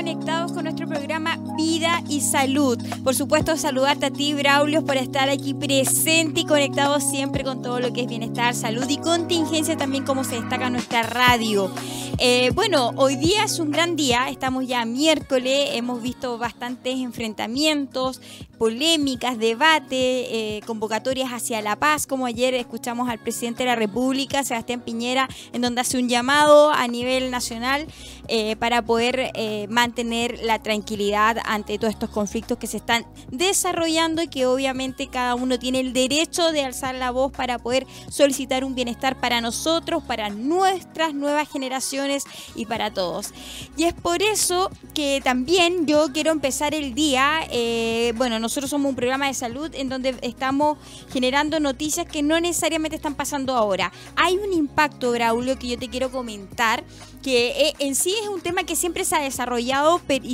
conectados con nuestro programa Vida y Salud. Por supuesto, saludarte a ti, Braulio, por estar aquí presente y conectado siempre con todo lo que es bienestar, salud y contingencia también como se destaca nuestra radio. Eh, bueno, hoy día es un gran día, estamos ya miércoles, hemos visto bastantes enfrentamientos, polémicas, debate, eh, convocatorias hacia la paz, como ayer escuchamos al presidente de la República, Sebastián Piñera, en donde hace un llamado a nivel nacional eh, para poder eh, mantener la tranquilidad ante todos estos conflictos que se están desarrollando y que obviamente cada uno tiene el derecho de alzar la voz para poder solicitar un bienestar para nosotros, para nuestras nuevas generaciones y para todos. Y es por eso que también yo quiero empezar el día, bueno, nosotros somos un programa de salud en donde estamos generando noticias que no necesariamente están pasando ahora. Hay un impacto, Braulio, que yo te quiero comentar que en sí es un tema que siempre se ha desarrollado y,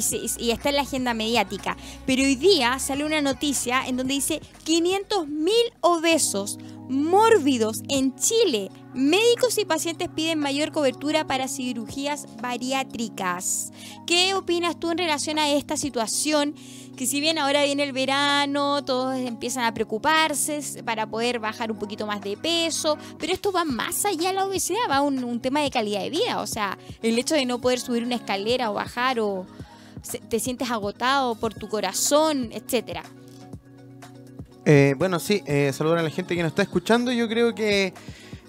está en la agenda mediática. Pero hoy día sale una noticia en donde dice 500 mil obesos mórbidos en Chile. Médicos y pacientes piden mayor cobertura para cirugías bariátricas. ¿Qué opinas tú en relación a esta situación? Que si bien ahora viene el verano, todos empiezan a preocuparse para poder bajar un poquito más de peso, pero esto va más allá de la obesidad, va un, un tema de calidad de vida. O sea, el hecho de no poder subir una escalera o bajar o te sientes agotado por tu corazón, etcétera. Eh, bueno, sí, eh, saludar a la gente que nos está escuchando. Yo creo que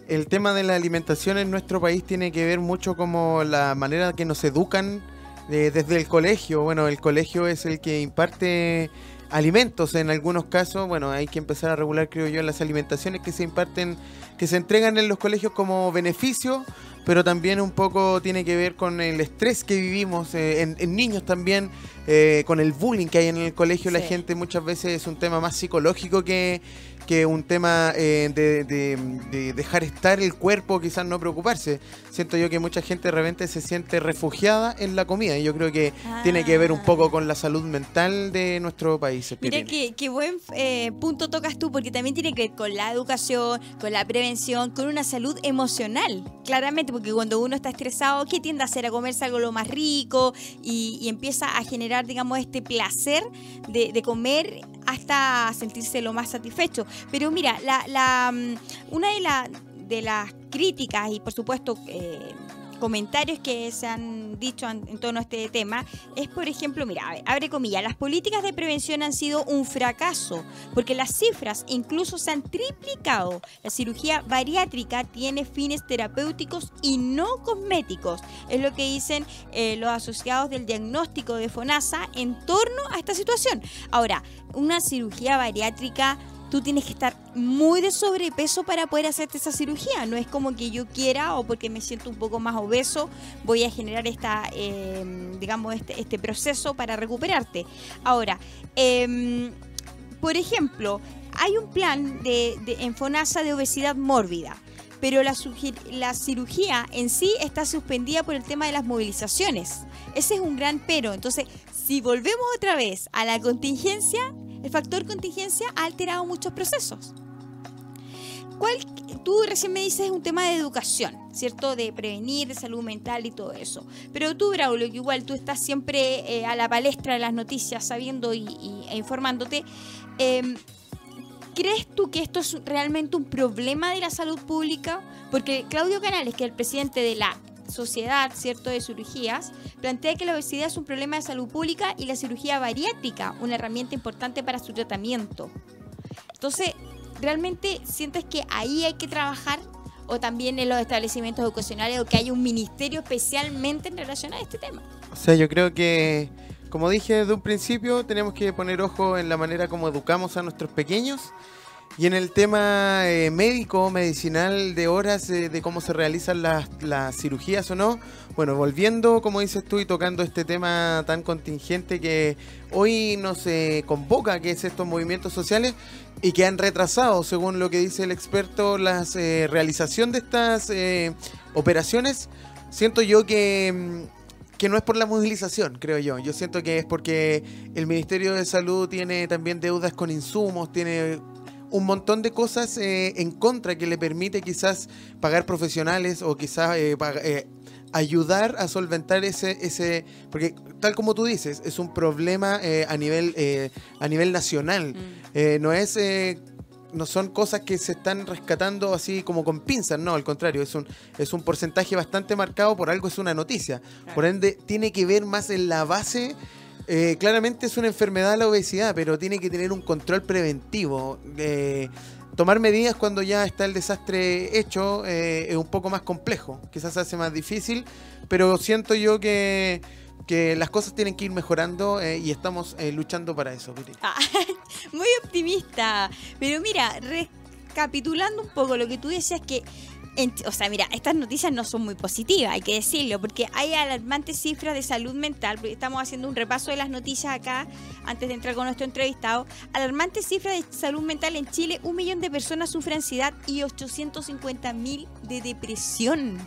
el tema de la alimentación en nuestro país tiene que ver mucho como la manera que nos educan eh, desde el colegio. Bueno, el colegio es el que imparte alimentos en algunos casos. Bueno, hay que empezar a regular, creo yo, las alimentaciones que se imparten, que se entregan en los colegios como beneficio pero también un poco tiene que ver con el estrés que vivimos eh, en, niños también, eh, con el bullying que hay en el colegio. La gente muchas veces es un tema más psicológico que, que un tema eh, de, dejar estar el cuerpo, quizás no preocuparse. Siento yo que mucha gente de repente se siente refugiada en la comida y yo creo que tiene que ver un poco con la salud mental de nuestro país. Mira qué, qué buen eh, punto tocas tú, porque también tiene que ver con la educación, con la prevención, con una salud emocional, claramente, porque cuando uno está estresado, ¿qué tiende a hacer? A comerse algo lo más rico y, empieza a generar, digamos, este placer de, de comer hasta sentirse lo más satisfecho. Pero mira, la, mm, una de, de las críticas y por supuesto eh, comentarios que se han dicho en, torno a este tema es, por ejemplo, mira, abre comillas, las políticas de prevención han sido un fracaso porque las cifras incluso se han triplicado. La cirugía bariátrica tiene fines terapéuticos y no cosméticos, es lo que dicen eh, los asociados del diagnóstico de FONASA en torno a esta situación. Ahora, una cirugía bariátrica tú tienes que estar muy de sobrepeso para poder hacerte esa cirugía. No es como que yo quiera o porque me siento un poco más obeso voy a generar esta, em, digamos, este, este, proceso para recuperarte. Ahora, em, por ejemplo, hay un plan de, FONASA de obesidad mórbida pero la, la, cirugía en sí está suspendida por el tema de las movilizaciones. Ese es un gran pero. Entonces, si volvemos otra vez a la contingencia, el factor contingencia ha alterado muchos procesos. ¿Cuál, tú recién me dices un tema de educación, ¿cierto? De prevenir, de salud mental y todo eso. Pero tú, Braulio, que igual tú estás siempre eh, a la palestra de las noticias, sabiendo y, e informándote, em, ¿crees tú que esto es realmente un problema de la salud pública? Porque Claudio Canales, que es el presidente de la Sociedad ¿cierto? de Cirugías plantea que la obesidad es un problema de salud pública y la cirugía bariátrica una herramienta importante para su tratamiento. Entonces, ¿realmente sientes que ahí hay que trabajar o también en los establecimientos educacionales o que hay un ministerio especialmente en relación a este tema? O sea, yo creo que, como dije desde un principio, tenemos que poner ojo en la manera como educamos a nuestros pequeños y en el tema eh, médico, medicinal, de horas, eh, de cómo se realizan las, cirugías o no, bueno, volviendo, como dices tú, y tocando este tema tan contingente que hoy nos eh, convoca, que es estos movimientos sociales, y que han retrasado, según lo que dice el experto, la realización de estas operaciones, siento yo que mm, que no es por la movilización, creo yo. Yo siento que es porque el Ministerio de Salud tiene también deudas con insumos, tiene un montón de cosas eh, en contra que le permite quizás pagar profesionales o quizás eh, eh, ayudar a solventar ese, ese, porque tal como tú dices, es un problema a nivel a nivel nacional. Mm. No es eh, no son cosas que se están rescatando así como con pinzas, no, al contrario, es un, es un porcentaje bastante marcado, por algo es una noticia. Por ende, tiene que ver más en la base. Eh, claramente es una enfermedad la obesidad, pero tiene que tener un control preventivo. Eh, tomar medidas cuando ya está el desastre hecho eh, es un poco más complejo, quizás hace más difícil, pero siento yo que, que las cosas tienen que ir mejorando eh, y estamos luchando para eso. Ah, muy optimista. Pero mira, recapitulando un poco lo que tú decías que... en- o sea, mira, estas noticias no son muy positivas, hay que decirlo, porque hay alarmantes cifras de salud mental, porque estamos haciendo un repaso de las noticias acá, antes de entrar con nuestro entrevistado. Alarmantes cifras de salud mental en Chile, un millón de personas sufren ansiedad y 850 mil de depresión.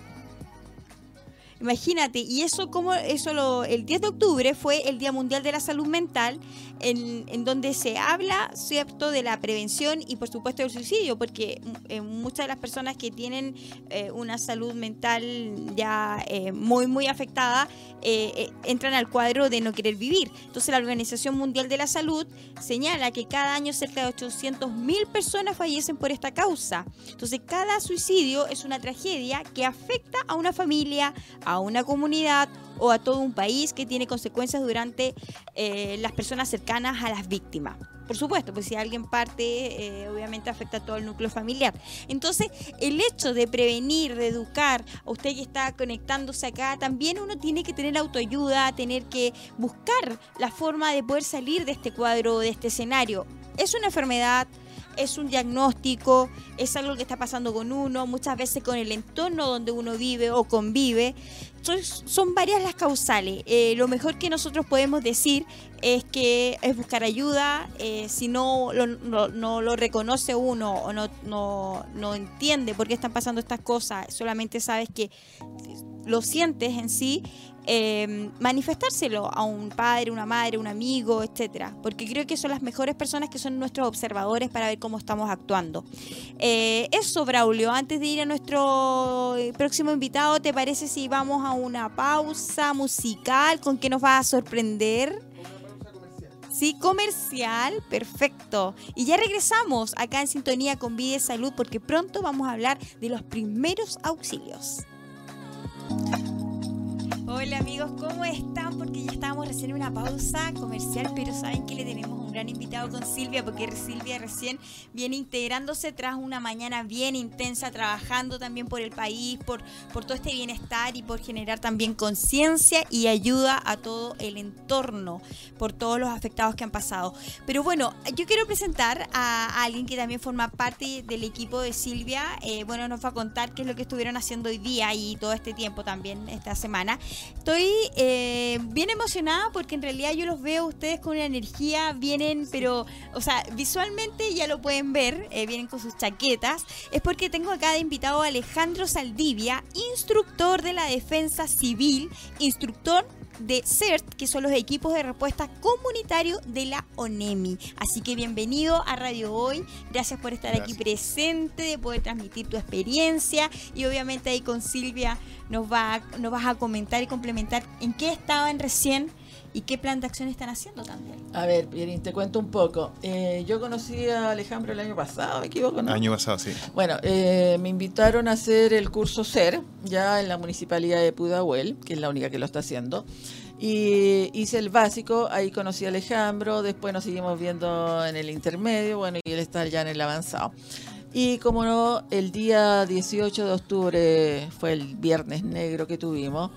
Imagínate, y eso como eso lo, el 10 de octubre fue el Día Mundial de la Salud Mental, en, en donde se habla, ¿cierto?, de la prevención y por supuesto del suicidio, porque eh, muchas de las personas que tienen eh, una salud mental ya eh, muy, muy afectada, entran al cuadro de no querer vivir. Entonces la Organización Mundial de la Salud señala que cada año cerca de 800 mil personas fallecen por esta causa. Entonces cada suicidio es una tragedia que afecta a una familia, una comunidad o a todo un país que tiene consecuencias durante eh, las personas cercanas a las víctimas. Por supuesto, pues si alguien parte, eh, obviamente afecta a todo el núcleo familiar. Entonces, el hecho de prevenir, de educar, a usted que está conectándose acá, también uno tiene que tener autoayuda, tener que buscar la forma de poder salir de este cuadro, de este escenario. Es una enfermedad, es un diagnóstico, es algo que está pasando con uno, muchas veces con el entorno donde uno vive o convive. Son, varias las causales. Eh, lo mejor que nosotros podemos decir es que es buscar ayuda. eh, si no lo, no, lo reconoce uno o no, no, no entiende por qué están pasando estas cosas, solamente sabes que lo sientes en sí, eh, manifestárselo a un padre, una madre, un amigo, etcétera, porque creo que son las mejores personas que son nuestros observadores para ver cómo estamos actuando. Eh, eso, Braulio, antes de ir a nuestro próximo invitado, ¿te parece si vamos a una pausa musical con qué nos va a sorprender? Sí, comercial, perfecto. Y ya regresamos acá en sintonía con Vida y Salud porque pronto vamos a hablar de los primeros auxilios. Hola amigos, ¿cómo están? Porque ya estábamos recién en una pausa comercial, pero saben que le tenemos un gran invitado con Silvia, porque Silvia recién viene integrándose tras una mañana bien intensa, trabajando también por el país, por, por todo este bienestar y por generar también conciencia y ayuda a todo el entorno, por todos los afectados que han pasado. Pero bueno, yo quiero presentar a, a alguien que también forma parte del equipo de Silvia. Eh, bueno, nos va a contar qué es lo que estuvieron haciendo hoy día y todo este tiempo también, esta semana. Estoy eh, bien emocionada porque en realidad yo los veo a ustedes con una energía, vienen, pero, o sea, visualmente ya lo pueden ver, eh, vienen con sus chaquetas. Es porque tengo acá de invitado a Alejandro Saldivia, instructor de la defensa civil, instructor de CERT, que son los equipos de respuesta comunitario de la ONEMI. Así que bienvenido a Radio Hoy. Gracias por estar aquí presente, de poder transmitir tu experiencia y obviamente ahí con Silvia nos, va, nos vas a comentar y complementar en qué estaban recién y qué plan de acción están haciendo también. A ver, Pierín, te cuento un poco. Eh, yo conocí a Alejandro el año pasado, ¿me equivoco? ¿no? Año pasado, sí. Bueno, eh, me invitaron a hacer el curso SER, ya en la municipalidad de Pudahuel, que es la única que lo está haciendo. Y hice el básico, ahí conocí a Alejandro, después nos seguimos viendo en el intermedio, bueno, y él está ya en el avanzado. Y como no, el día 18 de octubre fue el viernes negro que tuvimos.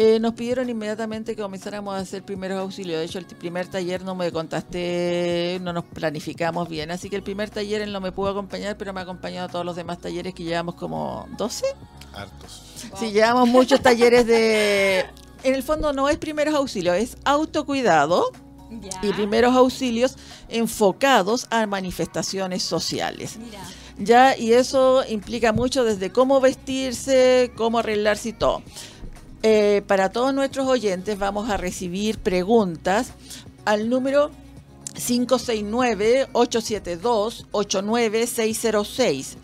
Eh, nos pidieron inmediatamente que comenzáramos a hacer primeros auxilios. De hecho, el primer taller no me contaste, no nos planificamos bien. Así que el primer taller él no me pudo acompañar, pero me ha acompañado a todos los demás talleres que llevamos como 12. Hartos. Sí, llevamos muchos talleres de... En el fondo no es primeros auxilios, es autocuidado y primeros auxilios enfocados a manifestaciones sociales. Mira, Ya, y eso implica mucho desde cómo vestirse, cómo arreglarse y todo. Eh, para todos nuestros oyentes vamos a recibir preguntas al número 569-872-89606.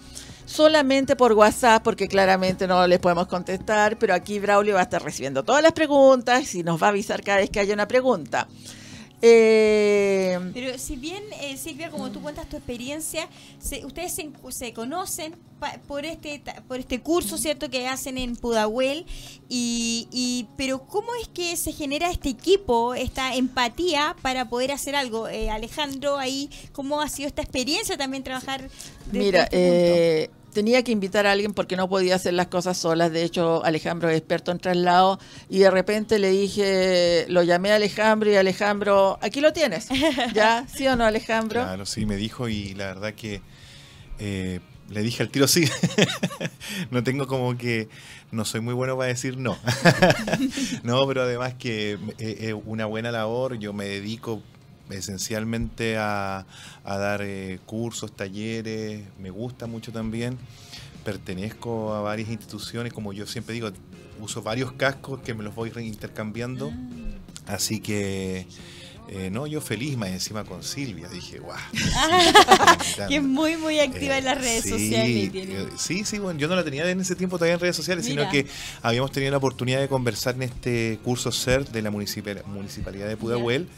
solamente por WhatsApp, porque claramente no les podemos contestar, pero aquí Braulio va a estar recibiendo todas las preguntas y nos va a avisar cada vez que haya una pregunta. Eh, Pero si bien, eh, Silvia, como tú cuentas tu experiencia, se- ustedes se, se conocen pa- por este por este curso, ¿cierto?, que hacen en Pudahuel, y, y pero ¿cómo es que se genera este equipo, esta empatía para poder hacer algo? Eh, Alejandro, ahí, ¿cómo ha sido esta experiencia también trabajar? desde Mira, este punto? Eh, tenía que invitar a alguien porque no podía hacer las cosas solas. De hecho, Alejandro es experto en traslado y de repente le dije, lo llamé a Alejandro y Alejandro, aquí lo tienes. ¿Ya? ¿Sí o no, Alejandro? Claro, sí, me dijo y la verdad que eh, le dije al tiro sí. no tengo como que, no soy muy bueno para decir no. no, pero además que eh, es una buena labor, yo me dedico esencialmente a, a dar eh, cursos, talleres, me gusta mucho también. Pertenezco a varias instituciones, como yo siempre digo, uso varios cascos que me los voy intercambiando. Así que, eh, no, yo feliz más encima con Silvia. Dije, guau. que es muy, muy activa en las redes sí, sociales. eh, Sí, sí, bueno, yo no la tenía en ese tiempo todavía en redes sociales, Mira. sino que habíamos tenido la oportunidad de conversar en este curso CERT de la municipal- Municipalidad de Pudahuel,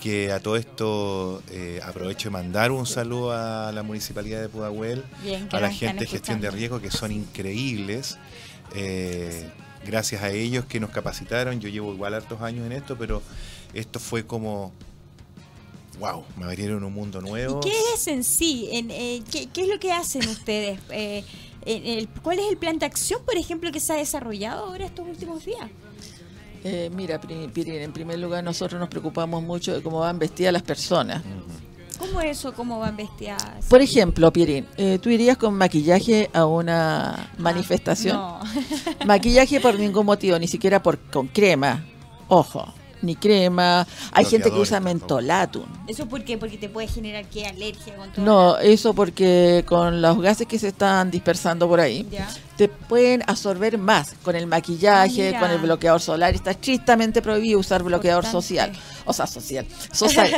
que a todo esto eh, aprovecho de mandar un saludo a la Municipalidad de Pudahuel, Bien, a la gente de gestión de riesgo, que son increíbles. Eh, gracias a ellos que nos capacitaron, yo llevo igual hartos años en esto, pero esto fue como, wow, me abrieron un mundo nuevo. ¿Y qué es en sí? En, eh, ¿qué, qué es lo que hacen ustedes? Eh, en el- ¿Cuál es el plan de acción, por ejemplo, que se ha desarrollado ahora estos últimos días? Eh, mira, Pirin, en primer lugar nosotros nos preocupamos mucho de cómo van vestidas las personas. ¿Cómo es eso? ¿Cómo van vestidas? Por ejemplo, Pirin, eh, ¿tú irías con maquillaje a una manifestación? No. Maquillaje por ningún motivo, ni siquiera por con crema. Ojo, ni crema. Hay gente que usa mentolatum. ¿Eso por qué? Porque te puede generar qué alergia con todo. No, eso porque con los gases que se están dispersando por ahí, Ya. Te pueden absorber más con el maquillaje, Ah, mira. con el bloqueador solar. Está estrictamente prohibido usar bloqueador Importante. social. O sea, social. social.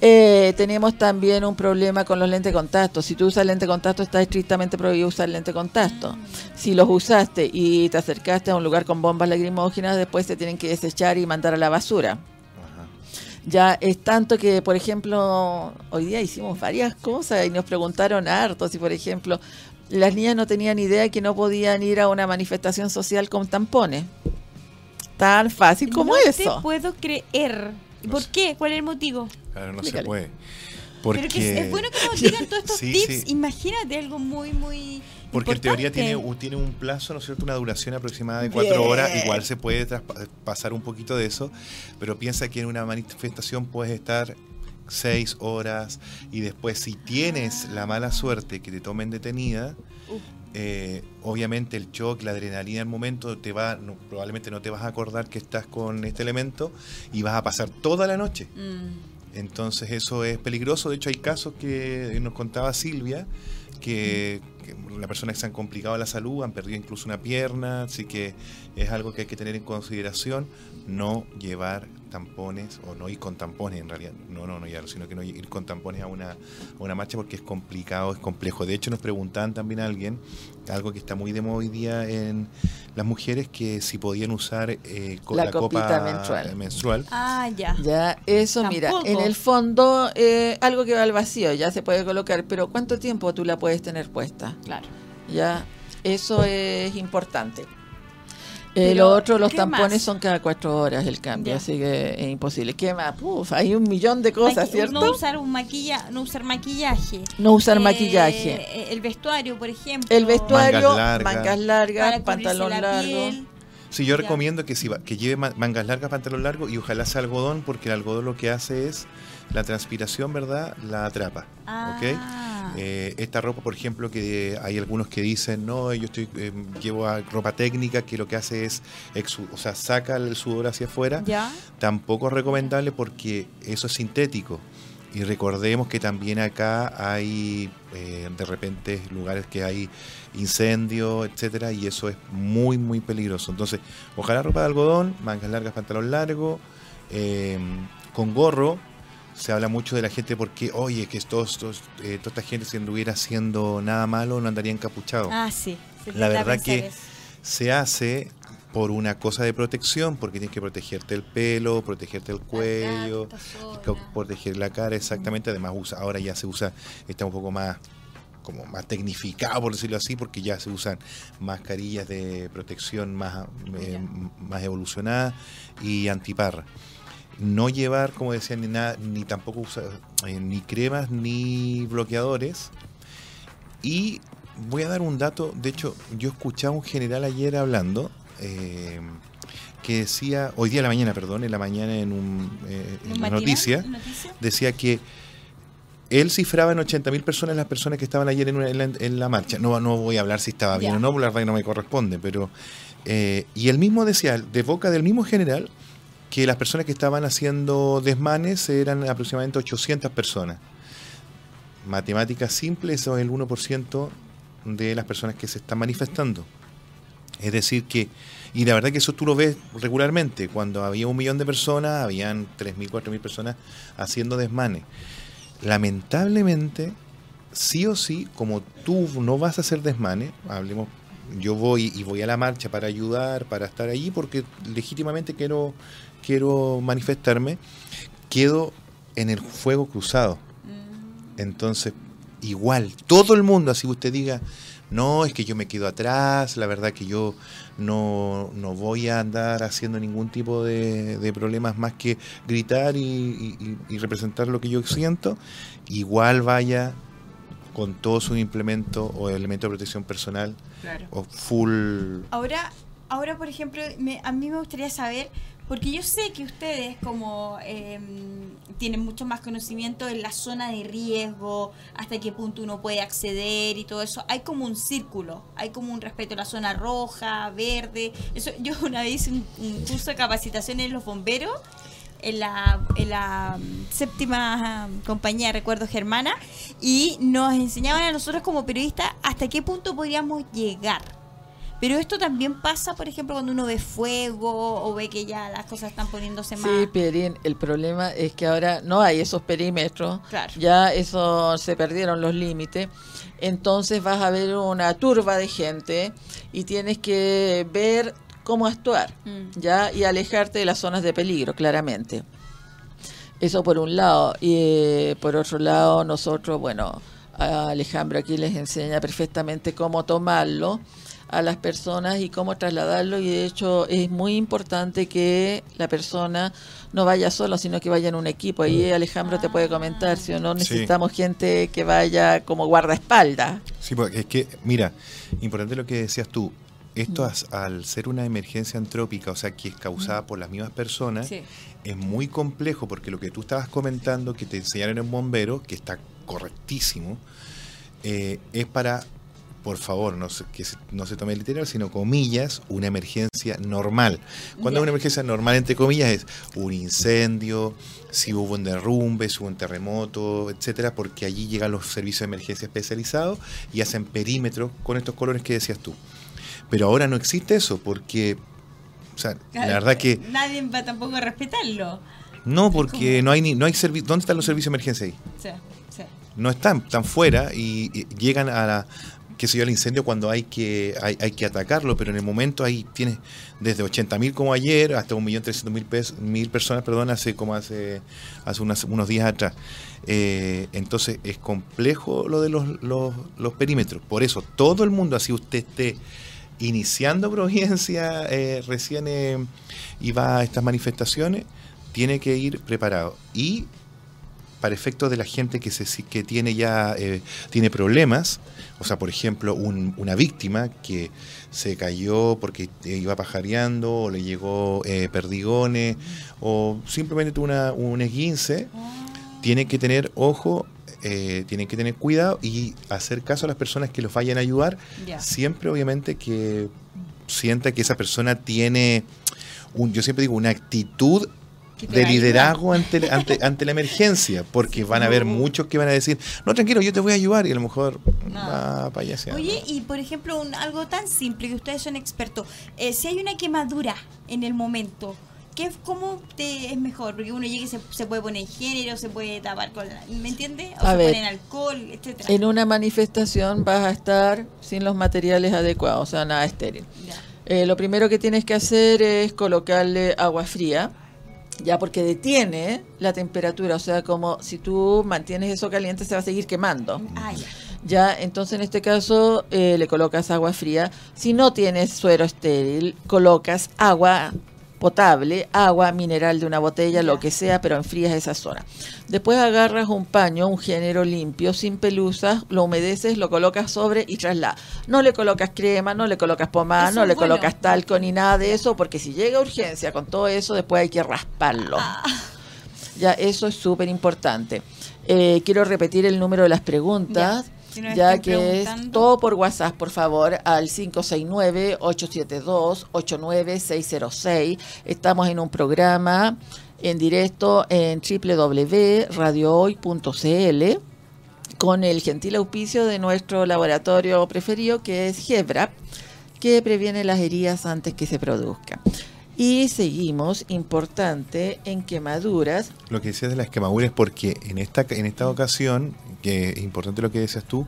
Eh, tenemos también un problema con los lentes de contacto. Si tú usas lente de contacto, está estrictamente prohibido usar lente de contacto. Si los usaste y te acercaste a un lugar con bombas lacrimógenas, después se tienen que desechar y mandar a la basura. Ajá. Ya es tanto que, por ejemplo, hoy día hicimos varias cosas y nos preguntaron harto si, por ejemplo, las niñas no tenían idea que no podían ir a una manifestación social con tampones. Tan fácil como no eso. te puedo creer. ¿Y No ¿Por sé. qué? ¿Cuál es el motivo? Claro, no Explícale. se puede. Pero que es, bueno que nos digan todos estos Sí, tips. sí. Imagínate algo muy, muy. porque en teoría tiene, un- tiene un plazo, ¿no es cierto? Una duración aproximada de Bien. cuatro horas. Igual se puede traspa- pasar un poquito de eso, pero piensa que en una manifestación puedes estar seis horas y después si tienes la mala suerte que te tomen detenida, eh, obviamente el shock, la adrenalina al momento, te va, no- probablemente no te vas a acordar que estás con este elemento y vas a pasar toda la noche. Mm. Entonces eso es peligroso. De hecho hay casos que nos contaba Silvia, que, que la persona que se han complicado la salud, han perdido incluso una pierna, así que es algo que hay que tener en consideración, no llevar tampones o no ir con tampones en realidad, no, no, no llevarlo, sino que no ir con tampones a una, a una marcha porque es complicado, es complejo. De hecho nos preguntaban también a alguien, algo que está muy de moda hoy día en las mujeres, que si podían usar eh, co- La la, copita copa menstrual. menstrual. Ah, ya. Ya, eso, mira, en el fondo, eh, algo que va al vacío, ya se puede colocar, pero ¿cuánto tiempo tú la puedes tener puesta? Claro. Ya, eso es importante. Eh, lo otro, los ¿qué tampones más? son cada cuatro horas el cambio, Ya. así que es imposible. ¿Qué más? Uf, hay un millón de cosas, Maqui- ¿cierto? No usar un maquilla, no usar maquillaje. No usar Eh, maquillaje. eh, El vestuario, por ejemplo. El vestuario, Mangas mangas largas. pantalón la largo. piel. Sí, yo Ya. recomiendo que, si va- que lleve ma- mangas largas, pantalón largo y ojalá sea algodón, porque el algodón lo que hace es la transpiración, ¿verdad? La atrapa. ¿ok? Ah. Eh, esta ropa, por ejemplo, que hay algunos que dicen, no, yo estoy, eh, llevo a ropa técnica que lo que hace es, o sea, saca el sudor hacia afuera. ¿Ya? Tampoco es recomendable porque eso es sintético. Y recordemos que también acá hay eh, de repente lugares que hay incendios, etcétera, y eso es muy, muy peligroso. Entonces, ojalá ropa de algodón, mangas largas, pantalón largo, eh, con gorro, se habla mucho de la gente porque, oye, que todos, todos, eh, toda esta gente si anduviera haciendo nada malo no andaría encapuchado. Ah, sí. se La verdad que eso. se hace por una cosa de protección, porque tienes que protegerte el pelo, protegerte el cuello, La proteger la cara, exactamente. Además, usa, ahora ya se usa, está un poco más como más tecnificado, por decirlo así, porque ya se usan mascarillas de protección más, eh, más evolucionadas y antiparra. No llevar, como decía, ni nada, ni tampoco usar eh, ni cremas ni bloqueadores. Y voy a dar un dato, de hecho, yo escuchaba a un general ayer hablando, eh, que decía, hoy día en la mañana, perdón, en la mañana en, un, eh, en ¿Un las matinal? noticias, ¿Noticia? decía que él cifraba en 80.000 personas las personas que estaban ayer en, una- en la, en la marcha. No, no voy a hablar si estaba bien o no, porque la verdad que no me corresponde, pero... eh, y él mismo decía, de boca del mismo general, que las personas que estaban haciendo desmanes eran aproximadamente 800 personas. Matemáticas simples, eso es el 1% de las personas que se están manifestando. Es decir que, y la verdad que eso tú lo ves regularmente, cuando había un millón de personas, habían 3.000, 4.000 personas haciendo desmanes. Lamentablemente, sí o sí, como tú no vas a hacer desmanes, hablemos, yo voy y voy a la marcha para ayudar, para estar allí, porque legítimamente quiero, quiero manifestarme, quedo en el fuego cruzado. Mm. Entonces, igual, todo el mundo, así usted diga, no, es que yo me quedo atrás, la verdad que yo no, no voy a andar haciendo ningún tipo de, de problemas más que gritar y, y- y representar lo que yo siento, igual vaya con todo su implemento o elemento de protección personal Claro. o full... Ahora, ahora por ejemplo, me- a mí me gustaría saber, porque yo sé que ustedes como eh, tienen mucho más conocimiento en la zona de riesgo, hasta qué punto uno puede acceder y todo eso, hay como un círculo, hay como un respeto a la zona roja, verde. Eso, yo una vez hice un, curso de capacitación en los bomberos en la, mm, séptima compañía de recuerdos germana y nos enseñaban a nosotros como periodistas hasta qué punto podríamos llegar. Pero esto también pasa, por ejemplo, cuando uno ve fuego o ve que ya las cosas están poniéndose más... Sí, Pierín, el problema es que ahora no hay esos perímetros, Claro. ya eso se perdieron los límites, entonces vas a ver una turba de gente y tienes que ver cómo actuar, Mm. ya y alejarte de las zonas de peligro, claramente. Eso por un lado y eh, por otro lado nosotros, bueno, a Alejandro aquí les enseña perfectamente cómo tomarlo a las personas y cómo trasladarlo y de hecho es muy importante que la persona no vaya solo sino que vaya en un equipo ahí Alejandro te puede comentar si o no Sí. necesitamos gente que vaya como guardaespaldas Sí, porque es que, mira, importante lo que decías tú. Esto as- al ser una emergencia antrópica, o sea, que es causada por las mismas personas, Sí. es muy complejo porque lo que tú estabas comentando, que te enseñaron en bombero, que está correctísimo, eh, es para, por favor, no se, que se- no se tome literal, sino comillas, una emergencia normal. Cuando es una emergencia normal, entre comillas, es un incendio, si hubo un derrumbe, si hubo un terremoto, etcétera, porque allí llegan los servicios de emergencia especializados y hacen perímetros con estos colores que decías tú. Pero ahora no existe eso, porque, o sea, la verdad que Nadie va tampoco a respetarlo. no, porque no hay ni, no hay servi- ¿Dónde están los servicios de emergencia ahí? Sí, sí. No están, están fuera y, y llegan a la, qué sé yo, al incendio cuando hay que, hay, hay que atacarlo, pero en el momento ahí tienes desde 80.000 como ayer hasta 1.300.000 pes- mil personas, perdón, hace como hace, hace unas- unos días atrás. Eh, entonces es complejo lo de los, los, los perímetros. Por eso todo el mundo, así usted esté iniciando Providencia eh, recién eh, y va a estas manifestaciones, tiene que ir preparado. Y para efectos de la gente que, se, que tiene ya eh, tiene problemas, o sea, por ejemplo, un- una víctima que se cayó porque eh, iba pajareando o le llegó eh, perdigones o simplemente tuvo una, un esguince, tiene que tener ojo, eh, tienen que tener cuidado y hacer caso a las personas que los vayan a ayudar, siempre obviamente que sienta que esa persona tiene, un, yo siempre digo, una actitud de liderazgo ante, ante, ante la emergencia, porque van a haber muchos que van a decir, no, tranquilo, yo te voy a ayudar, y a lo mejor No. va para allá. sea, Oye, ¿no? y por ejemplo, un- algo tan simple que ustedes son expertos, eh, si hay una quemadura en el momento, ¿qué, ¿cómo te es mejor? Porque uno llega y se, se puede poner género, se puede tapar con... la- ¿Me entiendes? O A se ver. ponen alcohol, etcétera. En una manifestación vas a estar sin los materiales adecuados, o sea, nada estéril. Ya. Eh, lo primero que tienes que hacer es colocarle agua fría, ya porque detiene la temperatura, o sea, como si tú mantienes eso caliente se va a seguir quemando. Ah, ya. Ya, entonces en este caso eh, le colocas agua fría. Si no tienes suero estéril, colocas agua potable, agua mineral de una botella, lo que sea, pero enfrías esa zona. Después agarras un paño, un género limpio, sin pelusas, lo humedeces, lo colocas sobre y traslada. No le colocas crema, no le colocas pomada, Eso no le bueno. colocas talco ni nada de eso, porque si llega urgencia con todo eso, después hay que rasparlo. Ah. Ya, eso es súper importante. Eh, quiero repetir el número de las preguntas, si ya que es todo por WhatsApp, por favor, al 569-872-89606. Estamos en un programa en directo en www.radiohoy.cl con el gentil auspicio de nuestro laboratorio preferido que es Gebra, que previene las heridas antes que se produzcan. Y seguimos, importante, en quemaduras. Lo que decías de las quemaduras porque en esta, en esta ocasión, que es importante lo que decías tú,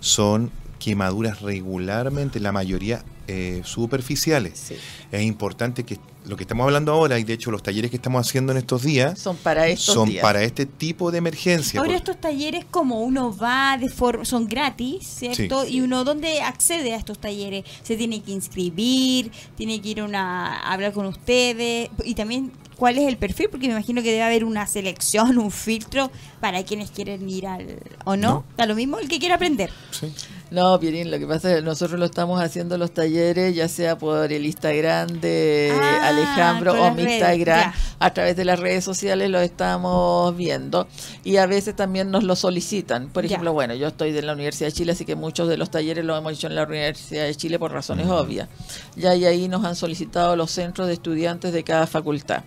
son quemaduras regularmente, la mayoría eh, superficiales. Es importante que lo que estamos hablando ahora, y de hecho los talleres que estamos haciendo en estos días, Son para estos son días. para este tipo de emergencia. Ahora porque- estos talleres como uno va de forma, son gratis, ¿cierto? Y uno dónde accede a estos talleres, se tiene que inscribir, tiene que ir a una, a hablar con ustedes y también cuál es el perfil, porque me imagino que debe haber una selección, un filtro para quienes quieren ir al o no, No. da lo mismo el que quiera aprender. Sí. No, Pierín, lo que pasa es que nosotros lo estamos haciendo los talleres, ya sea por el Instagram de Ah, Alejandro o mi Instagram, ya. a través de las redes sociales lo estamos viendo y a veces también nos lo solicitan. Por Ya. ejemplo, bueno, yo estoy de la Universidad de Chile, así que muchos de los talleres los hemos hecho en la Universidad de Chile por razones obvias. Ya y ahí nos han solicitado los centros de estudiantes de cada facultad.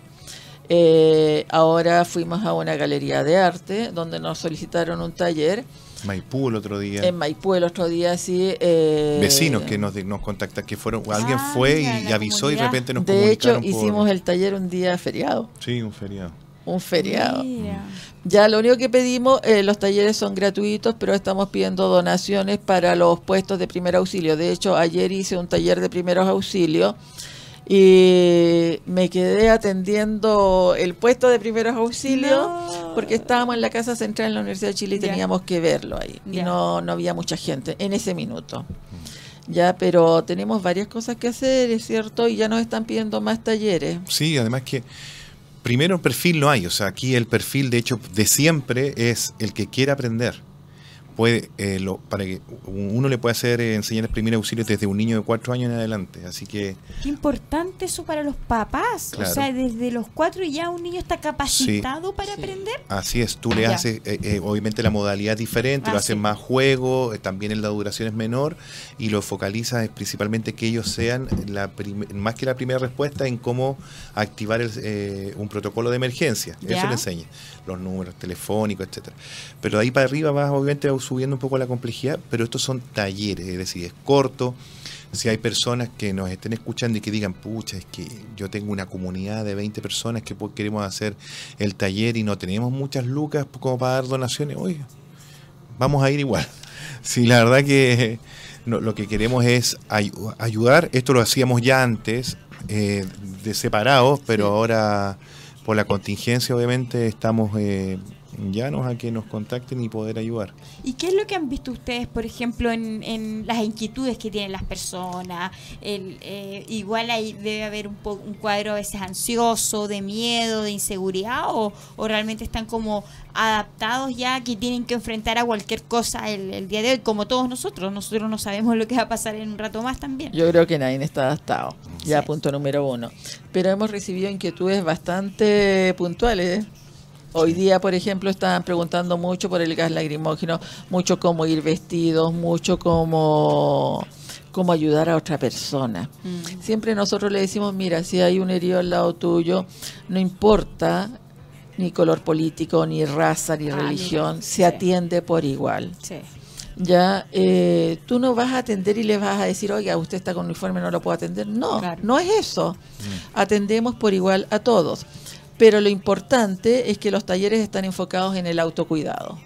Eh, ahora fuimos a una galería de arte donde nos solicitaron un taller Maipú el otro día. en Maipú el otro día, sí. eh, Vecinos que nos, nos contactan, que fueron, alguien Ah, fue mira, y, avisó y de repente nos De hecho, por- hicimos el taller un día feriado, Sí, un feriado. un feriado. Mira. Ya lo único que pedimos, eh, los talleres son gratuitos, pero estamos pidiendo donaciones para los puestos de primer auxilio. De hecho, ayer hice un taller de primeros auxilios y me quedé atendiendo el puesto de primeros auxilios No. porque estábamos en la Casa Central en la Universidad de Chile y teníamos que verlo ahí. Y no, no había mucha gente en ese minuto. Ya, pero tenemos varias cosas que hacer, es cierto, y ya nos están pidiendo más talleres. Sí, además que primero el perfil no hay, o sea, aquí el perfil de hecho de siempre es el que quiera aprender. Puede, eh, lo, para que uno le puede hacer eh, enseñar el primer auxilio desde un niño de cuatro años en adelante, así que Qué importante eso para los papás. Claro. O sea, desde los cuatro ya un niño está capacitado para Sí. aprender. así es, tú le Ya. haces, eh, eh, obviamente la modalidad es diferente, Ah, lo haces sí. más juego, eh, también en la duración es menor y lo focalizas es principalmente que ellos sean la más que la primera respuesta en cómo activar el, eh, un protocolo de emergencia. Ya. Eso le enseña, los números telefónicos, etcétera. Pero de ahí para arriba vas obviamente subiendo un poco la complejidad, pero estos son talleres, es decir, es corto. Si hay personas que nos estén escuchando y que digan, pucha, es que yo tengo una comunidad de 20 personas que queremos hacer el taller y no tenemos muchas lucas como para dar donaciones, oye, vamos a ir igual. Sí, la verdad que no, lo que queremos es ay- ayudar. Esto lo hacíamos ya antes, eh, de separados, pero Sí. ahora por la contingencia obviamente estamos eh, llanos a que nos contacten y poder ayudar. ¿Y qué es lo que han visto ustedes, por ejemplo, en, en las inquietudes que tienen las personas? El, eh, igual ahí debe haber un, po- un cuadro a veces ansioso, de miedo, de inseguridad, o, o realmente están como adaptados ya que tienen que enfrentar a cualquier cosa el, el día de hoy, como todos nosotros. Nosotros no sabemos lo que va a pasar en un rato más también. Yo creo que nadie está adaptado. Ya, Sí. punto número uno. Pero hemos recibido inquietudes bastante puntuales. Hoy día, por ejemplo, estaban preguntando mucho por el gas lacrimógeno, mucho cómo ir vestidos, mucho cómo, cómo ayudar a otra persona. Mm. Siempre nosotros le decimos, mira, si hay un herido al lado tuyo, no importa ni color político, ni raza, ni Ah, religión, mira, se sí. atiende por igual. Sí. ya eh, tú no vas a atender y le vas a decir, oiga, usted está con uniforme, no lo puedo atender. No, Claro. no es eso. Atendemos por igual a todos. Pero lo importante es que los talleres están enfocados en el autocuidado.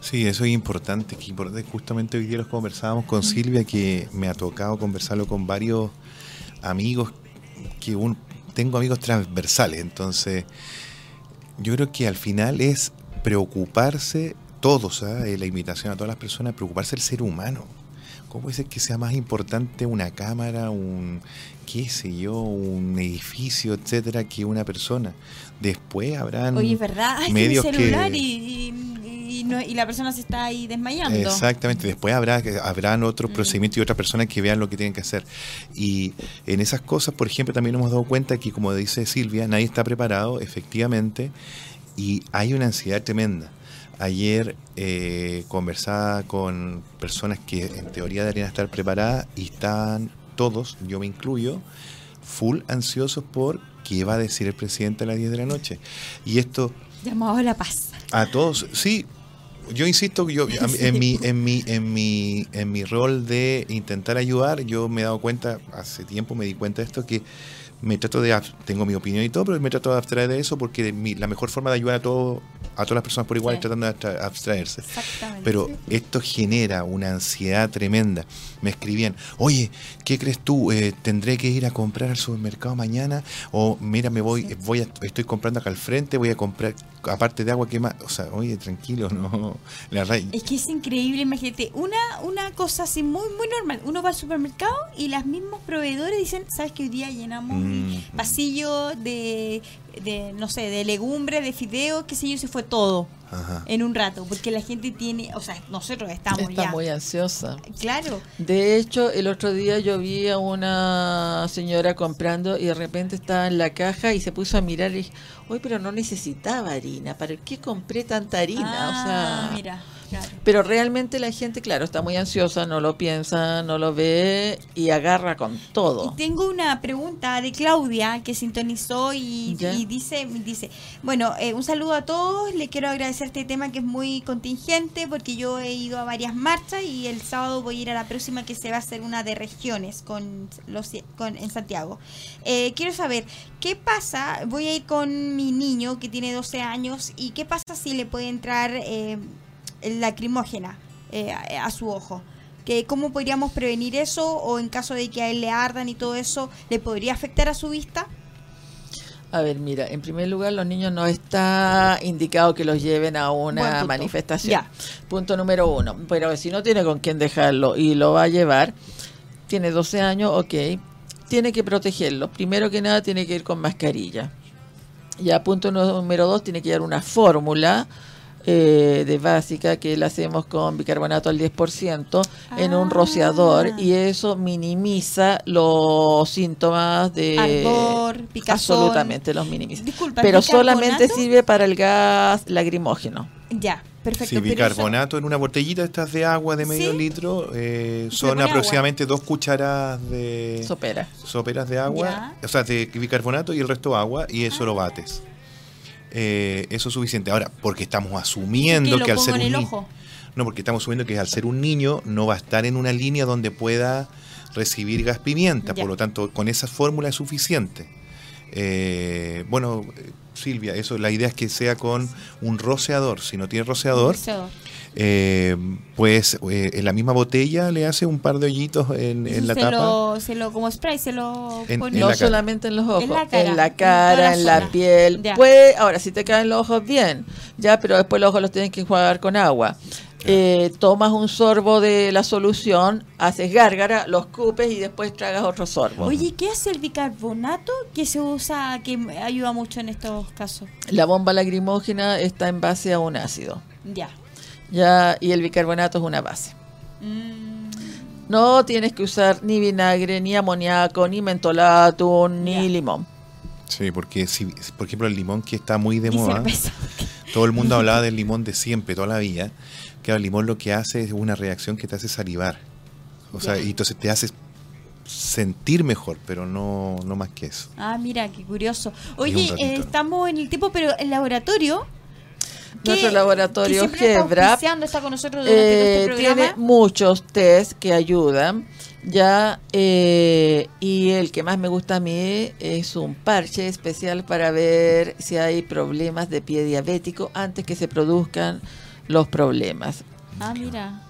Sí, eso es importante. Justamente hoy día los conversábamos con Silvia, que me ha tocado conversarlo con varios amigos, que tengo amigos transversales, entonces yo creo que al final es preocuparse todos. Eh, la invitación a todas las personas, preocuparse del ser humano. ¿Cómo puede ser que sea más importante una cámara, un, qué sé yo, un edificio, etcétera, que una persona? Después habrán Oye, es verdad, ay, medios celular que... y, y, y no- y la persona se está ahí desmayando. Exactamente, después habrá habrán otros Mm. procedimientos y otras personas que vean lo que tienen que hacer. Y en esas cosas, por ejemplo, también hemos dado cuenta que, como dice Silvia, nadie está preparado, efectivamente, y hay una ansiedad tremenda. Ayer eh, conversaba con personas que en teoría deberían estar preparadas y están todos, yo me incluyo, full ansiosos por qué va a decir el presidente a las 10 de la noche. Y esto Llamado a la paz. a todos, sí. Yo insisto yo en mi en mi en mi en mi rol de intentar ayudar, yo me he dado cuenta hace tiempo me di cuenta de esto que me trato de tengo mi opinión y todo, pero me trato de abstraer de eso porque mi- la mejor forma de ayudar a todo a todas las personas por igual Sí. es tratando de abstra- abstraerse. Exactamente. Pero esto genera una ansiedad tremenda. Me escribían, oye, ¿qué crees tú? Eh, ¿Tendré que ir a comprar al supermercado mañana? O mira, me voy, voy a- estoy comprando acá al frente, voy a comprar, aparte de agua, ¿qué más? O sea, oye, tranquilo, no. La verdad, Es que es increíble, imagínate, una, una cosa así muy, muy normal. Uno va al supermercado y los mismos proveedores dicen, ¿sabes que hoy día llenamos Mm. El pasillo de, de, no sé, de legumbres, de fideos, qué sé yo, se fue todo ajá. en un rato? Porque la gente tiene, o sea, nosotros estamos Está ya. muy ansiosa. Claro. De hecho, el otro día yo vi a una señora comprando y de repente estaba en la caja y se puso a mirar y dije, uy, pero no necesitaba harina, ¿para qué compré tanta harina? Ah, o sea, mira, claro. pero realmente la gente, claro, está muy ansiosa, no lo piensa, no lo ve y agarra con Y todo. tengo una pregunta de Claudia que sintonizó y, y dice, dice, bueno, eh, un saludo a todos, le quiero agradecer este tema que es muy contingente porque yo he ido a varias marchas y el sábado voy a ir a la próxima que se va a hacer una de regiones con los con, en Santiago. Eh, quiero saber, ¿qué pasa? Voy a ir con mi niño que tiene 12 años y qué pasa si le puede entrar eh, lacrimógena eh, a, a su ojo? que cómo podríamos prevenir eso o en caso de que a él le ardan y todo eso, ¿le podría afectar a su vista? A ver, mira, en primer lugar, los niños no está indicado que los lleven a una manifestación. Ya. Punto número uno. Pero si no tiene con quién dejarlo y lo va a llevar, tiene 12 años, ok, tiene que protegerlo. Primero que nada, tiene que ir con mascarilla. Ya, punto número dos, tiene que llevar una fórmula eh, de básica que la hacemos con bicarbonato al 10% en un Ah. rociador y eso minimiza los síntomas de Ardor, picazón. absolutamente los minimiza Disculpa, pero solamente sirve para el gas lagrimógeno Ya, perfecto. Sí, bicarbonato en una botellita estas de agua de medio Sí. litro eh, son agua. aproximadamente dos cucharadas de sopera soperas de agua, Ya. o sea, de bicarbonato y el resto agua y eso lo bates. Eh, eso es suficiente. Ahora, porque estamos asumiendo que al ser un niño, no, porque estamos asumiendo que al ser un niño no va a estar en una línea donde pueda recibir gas pimienta, Ya. por lo tanto, con esa fórmula es suficiente. Eh, bueno, Silvia, eso, la idea es que sea con un rociador. Si no tiene rociador, Eso. eh, pues eh, en la misma botella le hace un par de hoyitos en, en la se tapa. Lo, se lo, como spray, se lo En- pone. en no solamente en los ojos, En la en cara, la en cara, la en la zona. piel. Ya. Pues, ahora, si te caen los ojos, bien, ya, pero después los ojos los tienes que enjuagar con agua. Eh, tomas un sorbo de la solución, haces gárgara, los cupes y después tragas otro sorbo. Oye, ¿qué hace el bicarbonato que se usa, que ayuda mucho en estos casos? La bomba lagrimógena está en base a un ácido, Ya. ya, y el bicarbonato es una base. Mm, No tienes que usar ni vinagre, ni amoníaco, ni mentolato, ni Ya. limón. Sí, porque si, por ejemplo el limón que está muy de y moda, cerveza. todo el mundo hablaba del limón de siempre, toda la vida, que el limón lo que hace es una reacción que te hace salivar. O sea, y entonces te hace sentir mejor, pero no, no más que eso. Ah, mira, qué curioso. Oye, ratito, eh, ¿no? estamos en el tiempo, pero el laboratorio. Nuestro laboratorio que Gebra, está con nosotros durante todo Eh, este programa. tiene muchos test que ayudan. Ya, eh, y el que más me gusta a mí es un parche especial para ver si hay problemas de pie diabético antes que se produzcan los problemas. Ah, mira.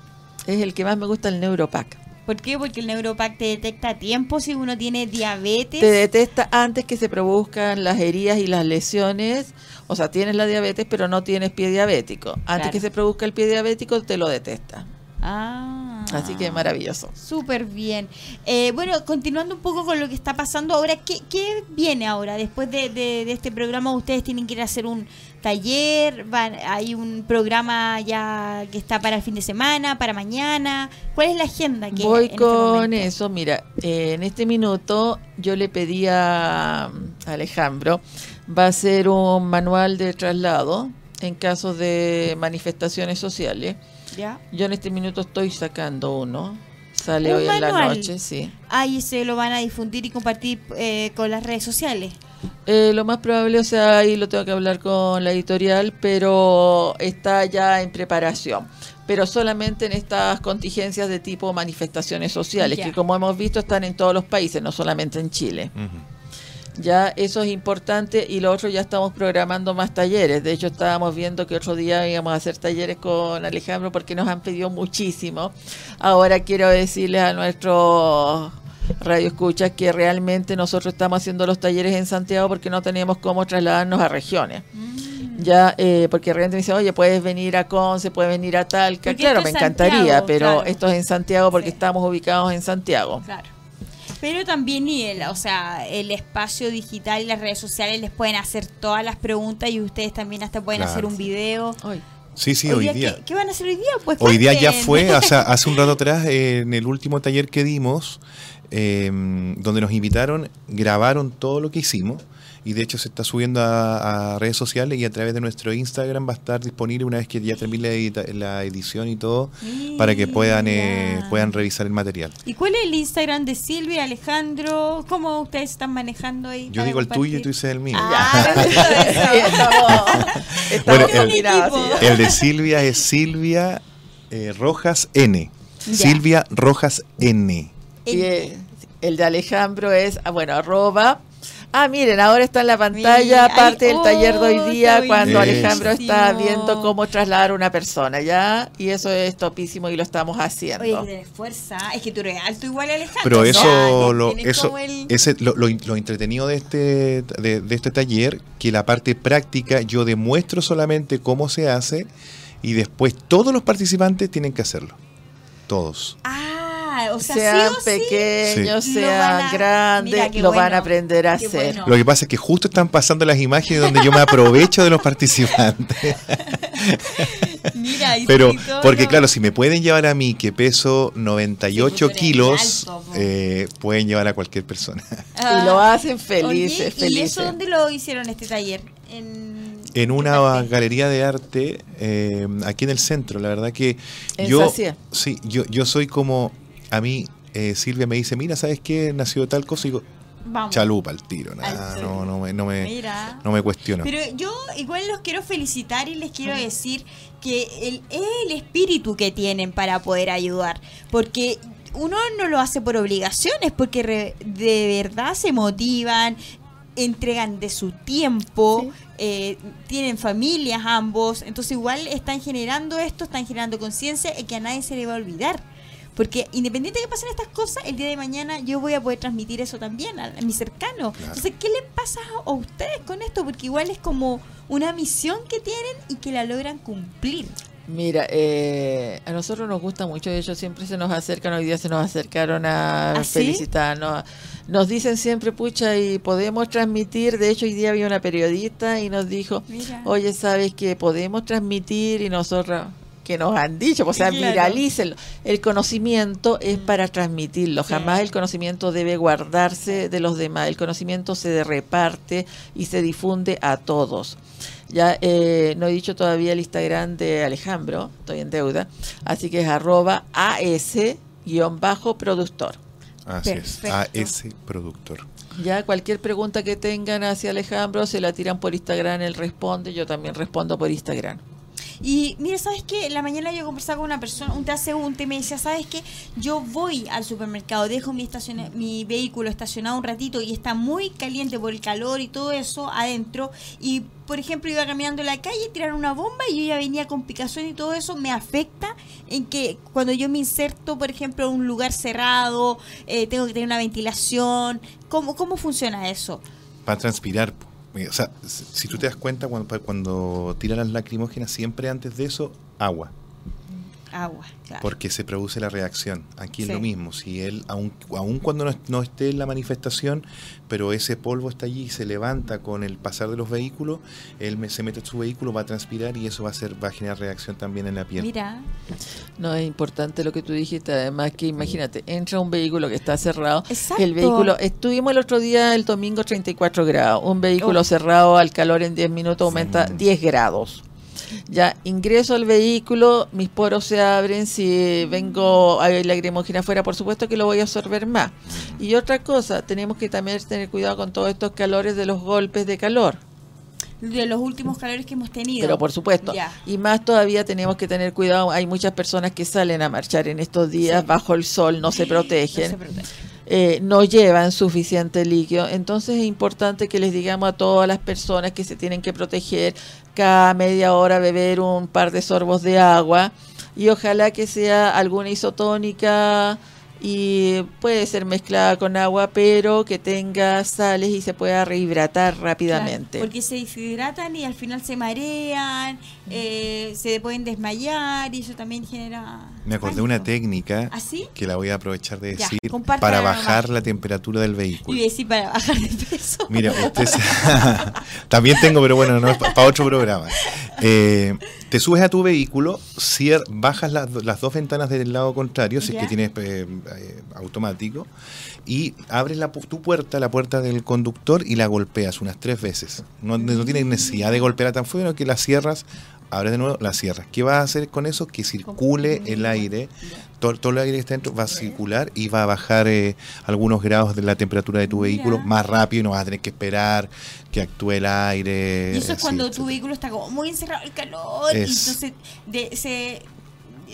Es el que más me gusta el Neuropack. ¿Por qué? Porque el Neuropac te detecta a tiempo si uno tiene diabetes. Te detecta antes que se produzcan las heridas y las lesiones. O sea, tienes la diabetes, pero no tienes pie diabético. Antes Claro. que se produzca el pie diabético, te lo detecta. Ah. Así que maravilloso. Súper bien. Eh, bueno, continuando un poco con lo que está pasando ahora, ¿qué, qué viene ahora? Después de, de- de este programa, ustedes tienen que ir a hacer un taller, van- hay un programa ya que está para el fin de semana, para mañana. ¿Cuál es la agenda? Que Voy en este con eso. Mira, eh, en este minuto yo le pedí a Alejandro, va a ser un manual de traslado en caso de manifestaciones sociales. ¿Ya? Yo en este minuto estoy sacando uno. Sale ¿Un hoy en la noche, sí. Ahí se lo van a difundir y compartir eh, con las redes sociales. Eh, lo más probable, o sea, ahí lo tengo que hablar con la editorial, pero está ya en preparación. Pero solamente en estas contingencias de tipo manifestaciones sociales, Ya. que como hemos visto están en todos los países, no solamente en Chile. Ujú. Ya eso es importante y lo otro ya estamos programando más talleres. De hecho estábamos viendo que otro día íbamos a hacer talleres con Alejandro porque nos han pedido muchísimo. Ahora quiero decirles a nuestros radio escuchas que realmente nosotros estamos haciendo los talleres en Santiago porque no tenemos cómo trasladarnos a regiones. Ya, eh, porque realmente me dicen, oye, puedes venir a Conce, puedes venir a Talca. Porque claro, me encantaría, Santiago, pero claro. esto es en Santiago porque Sí. estamos ubicados en Santiago. Claro. Pero también y el, o sea, el espacio digital y las redes sociales les pueden hacer todas las preguntas y ustedes también hasta pueden Claro. hacer un video. Ay, Sí, sí, hoy día. ¿qué, qué van a hacer hoy día? Pues Hoy día ya fue, o sea, hace un rato atrás, eh, en el último taller que dimos, eh, donde nos invitaron, grabaron todo lo que hicimos y de hecho se está subiendo a, a redes sociales y a través de nuestro Instagram va a estar disponible una vez que ya termine la, edición y todo, para que puedan, eh, puedan revisar el material. ¿Y cuál es el Instagram de Silvia, Alejandro? ¿Cómo ustedes están manejando ahí? Yo digo el tuyo y tú dices el mío. Ah, eso. Bueno, el-. El de Silvia es Silvia eh, Rojas N. Ya. Silvia Rojas N. Y eh, el de Alejandro es, ah, bueno, arroba. Ah, miren, ahora está en la pantalla, Mira, parte ay, del taller de oh, hoy día, cuando. Alejandro está viendo cómo trasladar a una persona, ¿ya? Y eso es topísimo y lo estamos haciendo. Oye, tienes fuerza. Es que tú eres alto igual, Alejandro. Pero eso, lo, eso el- ese, lo, lo entretenido de este, de, de este taller, que la parte práctica yo demuestro solamente cómo se hace y después todos los participantes tienen que hacerlo. Todos. Ah, o sea, sean sí o sí. pequeños, Sí. sean Lo van a- grandes, lo van a aprender a hacer. bueno. Lo que pasa es que justo están pasando las imágenes donde yo me aprovecho de los participantes. Mira, y Pero, porque claro, si me pueden llevar a mí, que peso 98 Sí, pues, tú eres kilos, alto, eh, pueden llevar a cualquier persona. Ah, Y lo hacen oye, felices, ¿Y eso dónde lo hicieron este taller? En, En ¿qué una galería de arte eh, aquí en el centro, la verdad que En yo Sacia. sí, yo, yo soy como a mí eh, Silvia me dice, mira, ¿sabes qué? Nació tal cosa y digo, Vamos. chalupa al tiro, nada, Al no, no me, no me, Mira. no me cuestiono. Pero yo igual los quiero felicitar y les quiero decir que el, es el espíritu que tienen para poder ayudar. Porque uno no lo hace por obligaciones, porque re- de verdad se motivan, entregan de su tiempo, eh, tienen familias ambos, entonces igual están generando esto, están generando conciencia y que a nadie se le va a olvidar. Porque independiente de que pasen estas cosas, el día de mañana yo voy a poder transmitir eso también a, a mis cercanos. Entonces, ¿qué les pasa a ustedes con esto? Porque igual es como una misión que tienen y que la logran cumplir. Mira, eh, a nosotros nos gusta mucho, de hecho siempre se nos acercan, hoy día se nos acercaron a ¿Ah, sí? felicitarnos. Nos dicen siempre, pucha, y podemos transmitir, de hecho hoy día había una periodista y nos dijo, Mira. oye, ¿sabes que podemos transmitir? Y nosotros, que nos han dicho, o sea, Claro. viralícenlo. El conocimiento es para transmitirlo, Sí. jamás el conocimiento debe guardarse de los demás, el conocimiento se reparte y se difunde a todos. Ya eh, no he dicho todavía el Instagram de Alejandro, estoy en deuda, así que es arroba as-productor. Así Perfecto. es, a ese productor. Ya cualquier pregunta que tengan hacia Alejandro se la tiran por Instagram, él responde, yo también respondo por Instagram. Y mira, ¿sabes qué? La mañana yo conversaba con una persona, un transeúnte, y me decía, ¿sabes qué? Yo voy al supermercado, dejo mi, mi vehículo estacionado un ratito y está muy caliente por el calor y todo eso adentro. Y, por ejemplo, iba caminando en la calle, tiraron una bomba y yo ya venía con picazón y todo eso me afecta en que cuando yo me inserto, por ejemplo, en un lugar cerrado, eh, tengo que tener una ventilación. ¿Cómo, cómo funciona eso? Va a transpirar. O sea, si tú te das cuenta, cuando, cuando tiran las lacrimógenas, siempre antes de eso, agua. Agua, claro. Porque se produce la reacción. Aquí es Sí. lo mismo. Si él, aun, aun cuando no, est- no esté en la manifestación, pero ese polvo está allí y se levanta con el pasar de los vehículos, él me- se mete en su vehículo, va a transpirar y eso va a, ser, va a generar reacción también en la piel. Mira, No es importante lo que tú dijiste, además que imagínate, entra un vehículo que está cerrado, Exacto. el vehículo, estuvimos el otro día, el domingo 34 grados, un vehículo Oh. cerrado al calor en 10 minutos aumenta 10 grados. Ya ingreso al vehículo, mis poros se abren, si vengo hay lacrimógena afuera, por supuesto que lo voy a absorber más. Y otra cosa, tenemos que también tener cuidado con todos estos calores de los golpes de calor. de los últimos calores que hemos tenido. Pero por supuesto. Y más todavía tenemos que tener cuidado. Hay muchas personas que salen a marchar en estos días Sí. bajo el sol, no se No protegen, se protege. Eh, no llevan suficiente líquido. Entonces es importante que les digamos a todas las personas que se tienen que proteger cada media hora beber un par de sorbos de agua y ojalá que sea alguna isotónica y puede ser mezclada con agua, pero que tenga sales y se pueda rehidratar rápidamente. Claro, porque se deshidratan y al final se marean, eh, se pueden desmayar y eso también genera. Me acordé de pánico. una técnica ¿Así? que la voy a aprovechar de decir para bajar la temperatura del Y vehículo. decir para bajar de peso. Mira, usted se- también tengo, pero bueno, no es para otro programa. Eh, te subes a tu vehículo, cier- bajas las, las dos ventanas del lado contrario, si es que tienes eh, eh, automático, y abres la, tu puerta, la puerta del conductor, y la golpeas unas tres veces. No, no tienes necesidad de golpearla tan fuerte, sino que la cierras, abres de nuevo, la cierras. ¿Qué vas a hacer con eso? Que circule el aire todo, todo el aire que está dentro va a circular y va a bajar eh, algunos grados de la temperatura de tu vehículo más rápido y no vas a tener que esperar que actúe el aire. Y eso es así, cuando tu vehículo está como muy encerrado el calor y Es- entonces de, se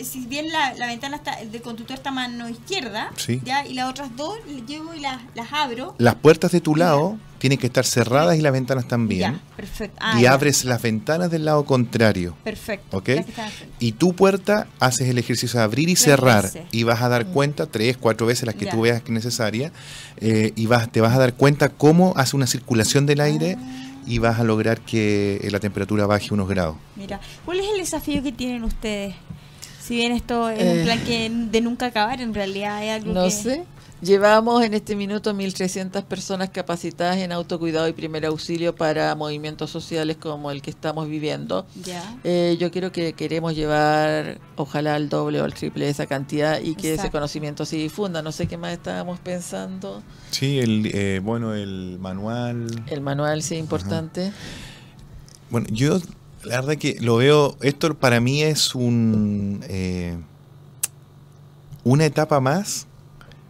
si bien la, la ventana está el del conductor está a mano izquierda, Sí. ya y las otras dos llevo y las, las abro. Las puertas de tu lado tienen que estar cerradas y las ventanas también. Ya, perfecto. Ah, y ya, abres las ventanas del lado contrario. Perfecto. ¿ok? Y tu puerta haces el ejercicio de abrir y Tres cerrar. veces. Y vas a dar cuenta, tres, cuatro veces las que tú veas que necesaria. eh, y vas, te vas a dar cuenta cómo hace una circulación del aire Ah. y vas a lograr que eh, la temperatura baje unos grados. Mira, ¿cuál es el desafío que tienen ustedes? Si bien esto es Eh. un plan que de nunca acabar, en realidad es algo No que... sé. Llevamos en este minuto 1.300 personas capacitadas en autocuidado y primer auxilio para movimientos sociales como el que estamos viviendo. Ya. Eh, yo creo que queremos llevar, ojalá al doble o al triple de esa cantidad y que ese Exacto. conocimiento se difunda. No sé qué más estábamos pensando. Sí, el, eh, bueno, el manual. El manual sí es importante. Bueno, yo la verdad que lo veo, esto para mí es un eh, una etapa más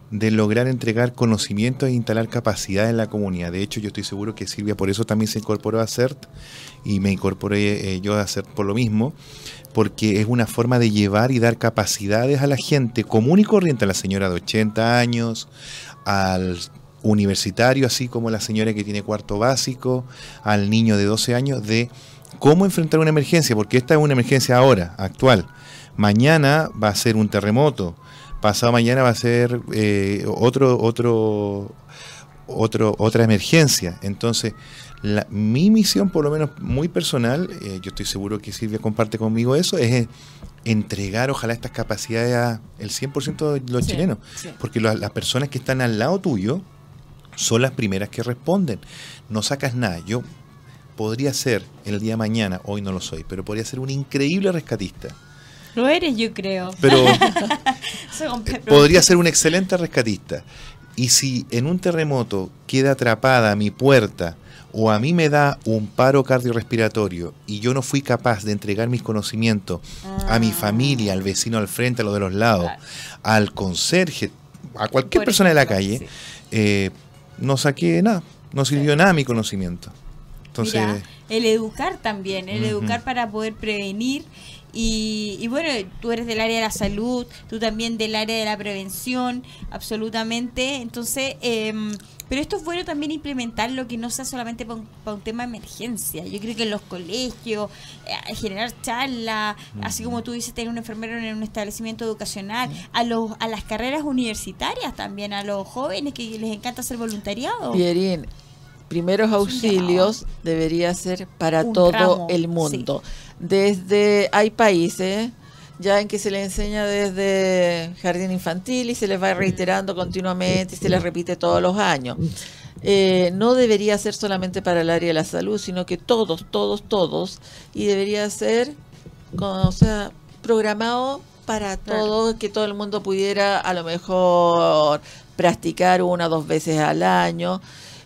de lograr entregar conocimiento e instalar capacidad en la comunidad. De hecho, yo estoy seguro que Silvia por eso también se incorporó a CERT y me incorporé eh, yo a CERT por lo mismo, porque es una forma de llevar y dar capacidades a la gente común y corriente, a la señora de 80 años, al universitario, así como la señora que tiene cuarto básico, al niño de 12 años, de cómo enfrentar una emergencia, porque esta es una emergencia ahora, actual. Mañana va a ser un terremoto, pasado mañana va a ser eh, otro, otro, otro, otra emergencia. Entonces, la- mi misión, por lo menos muy personal, eh, yo estoy seguro que Silvia comparte conmigo eso, es eh, entregar ojalá estas capacidades al 100% de los Sí, chilenos. sí. Porque la- las personas que están al lado tuyo son las primeras que responden. No sacas nada. Yo podría ser el día de mañana, hoy no lo soy, pero podría ser un increíble rescatista. Lo eres, yo creo. Pero podría ser un excelente rescatista. Y si en un terremoto queda atrapada mi puerta o a mí me da un paro cardiorrespiratorio y yo no fui capaz de entregar mis conocimientos a mi Ah. familia, al vecino al frente, a los de los lados, Claro. al conserje, a cualquier Por persona de la calle, sí. eh, no saqué nada, no sirvió nada mi conocimiento. Entonces, Mira, el educar también, el educar para poder prevenir. Y, y bueno, tú eres del área de la salud, tú también del área de la prevención, absolutamente. Entonces, em, pero esto es bueno también implementarlo, que no sea solamente para un, pa' un tema de emergencia. Yo creo que en los colegios, eh, generar charlas, así como tú dices, tener un enfermero en un establecimiento educacional, a, los, a las carreras universitarias también, a los jóvenes que les encanta hacer voluntariado. Pierín, primeros auxilios debería ser para Un todo ramo, el mundo. Desde hay países ya en que se le enseña desde jardín infantil y se les va reiterando continuamente y se les repite todos los años. Eh, no debería ser solamente para el área de la salud, sino que todos, todos, todos, y debería ser, o sea, programado para Claro. todo, que todo el mundo pudiera a lo mejor practicar una o dos veces al año.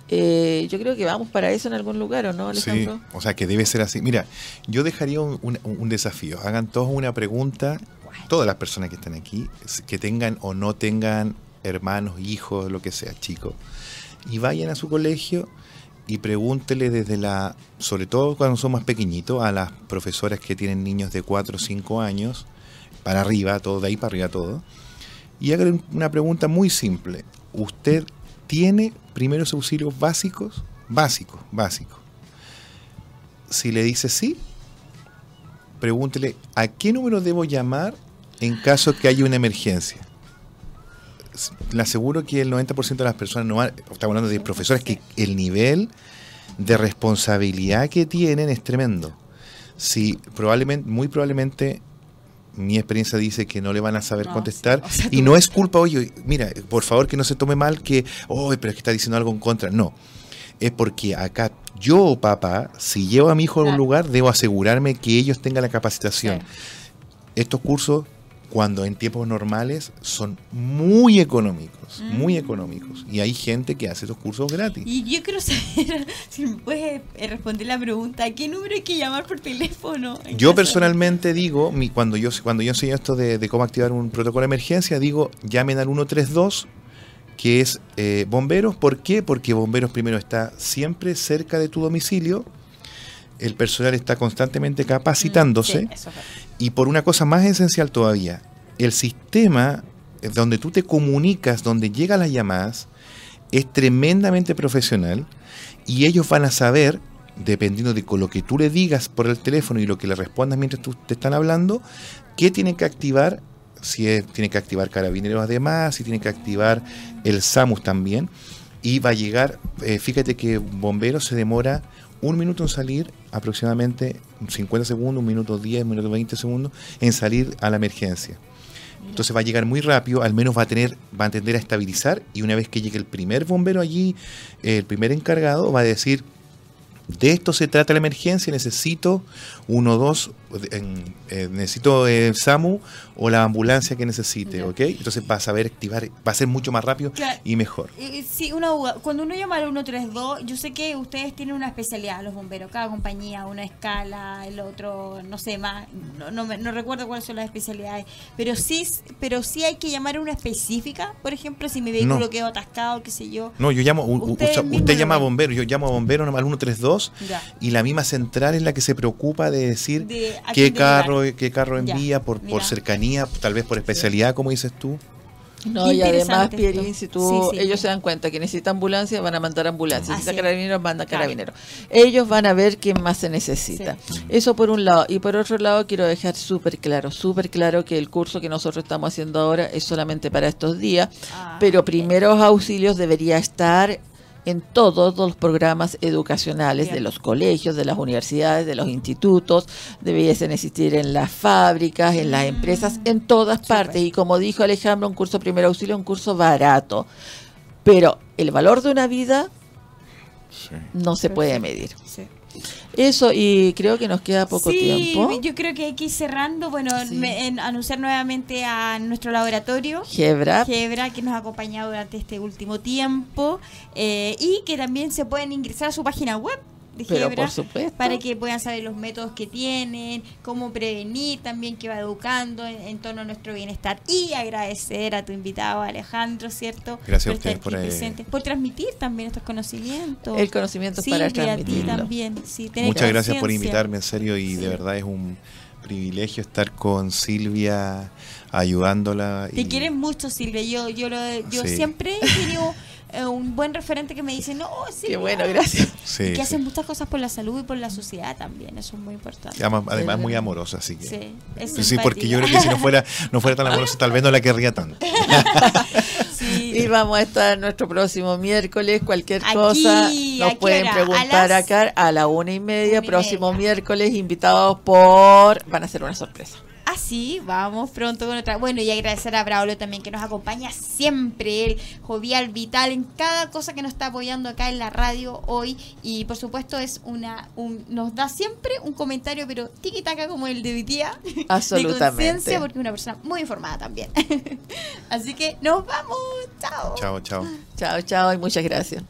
Eh, yo creo que vamos para eso en algún lugar, ¿o no, Sí, Alejandro? o sea que debe ser así. Mira, yo dejaría un, un- un desafío. Hagan todos una pregunta, todas las personas que están aquí, que tengan o no tengan hermanos, hijos, lo que sea, chicos, y vayan a su colegio y pregúntele desde la, sobre todo cuando son más pequeñitos, a las profesoras que tienen niños de 4 o 5 años, para arriba, todo, de ahí para arriba todo, y hagan una pregunta muy simple. ¿Usted tiene primeros auxilios básicos? Básicos, básicos. Si le dice sí, pregúntele a qué número debo llamar en caso que haya una emergencia. Le aseguro que el 90% de las personas, no estamos hablando de profesores, que el nivel de responsabilidad que tienen es tremendo. Si probablemente, muy probablemente, mi experiencia dice que no le van a saber No, contestar sí, o sea, y no es culpa, oye, mira, por favor que no se tome mal que, oh, pero es que está diciendo algo en contra. No, es porque acá yo, papá, si llevo a mi hijo a un lugar, debo asegurarme que ellos tengan la capacitación. Estos cursos, cuando en tiempos normales, son muy económicos, muy Mm. económicos. Y hay gente que hace estos cursos gratis. Y yo quiero saber si me puedes eh, responder la pregunta, ¿a qué número hay que llamar por teléfono? Yo caso personalmente digo, mi, cuando yo cuando yo enseño esto de, de cómo activar un protocolo de emergencia, digo, llamen al 132, que es eh, bomberos. ¿Por qué? Porque bomberos primero está siempre cerca de tu domicilio, el personal está constantemente capacitándose. Mm, Sí, eso es. Y por una cosa más esencial todavía, el sistema eh, donde tú te comunicas, donde llegan las llamadas, es tremendamente profesional y ellos van a saber, dependiendo de lo que tú le digas por el teléfono y lo que le respondas mientras tú te están hablando, qué tienen que activar, si es, tiene que activar carabineros además, si tiene que activar el SAMUS también, y va a llegar, eh, fíjate que bomberos se demora un minuto en salir, aproximadamente 50 segundos, un minuto 10, un minuto 20 segundos, en salir a la emergencia. Entonces va a llegar muy rápido, al menos va a tener, va a tender a estabilizar y una vez que llegue el primer bombero allí, el primer encargado, va a decir, de esto se trata la emergencia, necesito uno, dos, en- eh, necesito el SAMU o la ambulancia que necesite. ¿ok? Entonces va a saber activar, va a ser mucho más rápido Claro. y mejor. Eh, Sí, una duda. Cuando uno llama al 132, yo sé que ustedes tienen una especialidad, los bomberos, cada compañía, una escala, el otro, no sé más, no, no, me- no recuerdo cuáles son las especialidades, pero sí, pero sí hay que llamar a una específica, por ejemplo, si mi vehículo No. quedó atascado, qué sé yo. No, yo llamo, usted llama a ven. bombero, yo llamo a bombero al 132 Ya. y la misma central es la que se preocupa de decir De qué carro, derivar. qué carro Ya, envía por, por mira. cercanía, tal vez por especialidad, como dices tú. No, y además, Pierín, si tú, Sí, sí. ellos se dan cuenta que necesita ambulancia, van a mandar ambulancia. Así Necesita es. carabineros, mandan Claro. carabineros. Ellos van a ver quién más se necesita. Eso por un lado. Y por otro lado, quiero dejar súper claro, súper claro que el curso que nosotros estamos haciendo ahora es solamente para estos días, Ah, pero primeros auxilios debería estar en todos los programas educacionales de los colegios, de las universidades, de los institutos, debiesen existir en las fábricas, en las empresas, en todas partes. Y como dijo Alejandro, un curso primer auxilio es un curso barato. Pero el valor de una vida no se puede medir. Sí. Eso, y creo que nos queda poco Sí, tiempo. yo creo que hay que ir cerrando. Bueno, Sí. me- en- anunciar nuevamente a nuestro laboratorio. Gebra, Gebra, que nos ha acompañado durante este último tiempo eh, y que también se pueden ingresar a su página web de Pero Gebra por supuesto. para que puedan saber los métodos que tienen, cómo prevenir también, que va educando en, en torno a nuestro bienestar. Y agradecer a tu invitado Alejandro, ¿cierto? Gracias a por estar ustedes por, aquí eh, presentes, por transmitir también estos conocimientos. El conocimiento es para Silvia, a ti también. sí, tener Muchas gracias por invitarme, en serio, y Sí. de verdad es un privilegio estar con Silvia ayudándola. Te quieren mucho, Silvia. Yo, yo, lo- yo Sí. siempre he tenido eh, un buen referente que me dice, no, Silvia. Qué bueno, gracias. Sí, Y que sí. hacen muchas cosas por la salud y por la sociedad también. Eso es muy importante. Además, además muy amorosa, así que. Sí, es Sí, porque yo creo que si no fuera, no fuera tan amorosa, tal vez no la querría tanto. Sí. Y vamos a estar nuestro próximo miércoles. Cualquier Aquí, cosa ¿a nos pueden hora? preguntar ¿A las? acá a la una y media. Una y próximo media. miércoles, invitados por. Van a ser una sorpresa. Sí, vamos pronto con otra. Bueno, y agradecer a Braulio también que nos acompaña siempre, el jovial, vital, en cada cosa que nos está apoyando acá en la radio hoy. Y por supuesto es una, un, nos da siempre un comentario, pero tiki taka como el de hoy día. De Absolutamente. conciencia, porque es una persona muy informada también. Así que nos vamos. Chao. Chao, chao. Chao, chao y muchas gracias.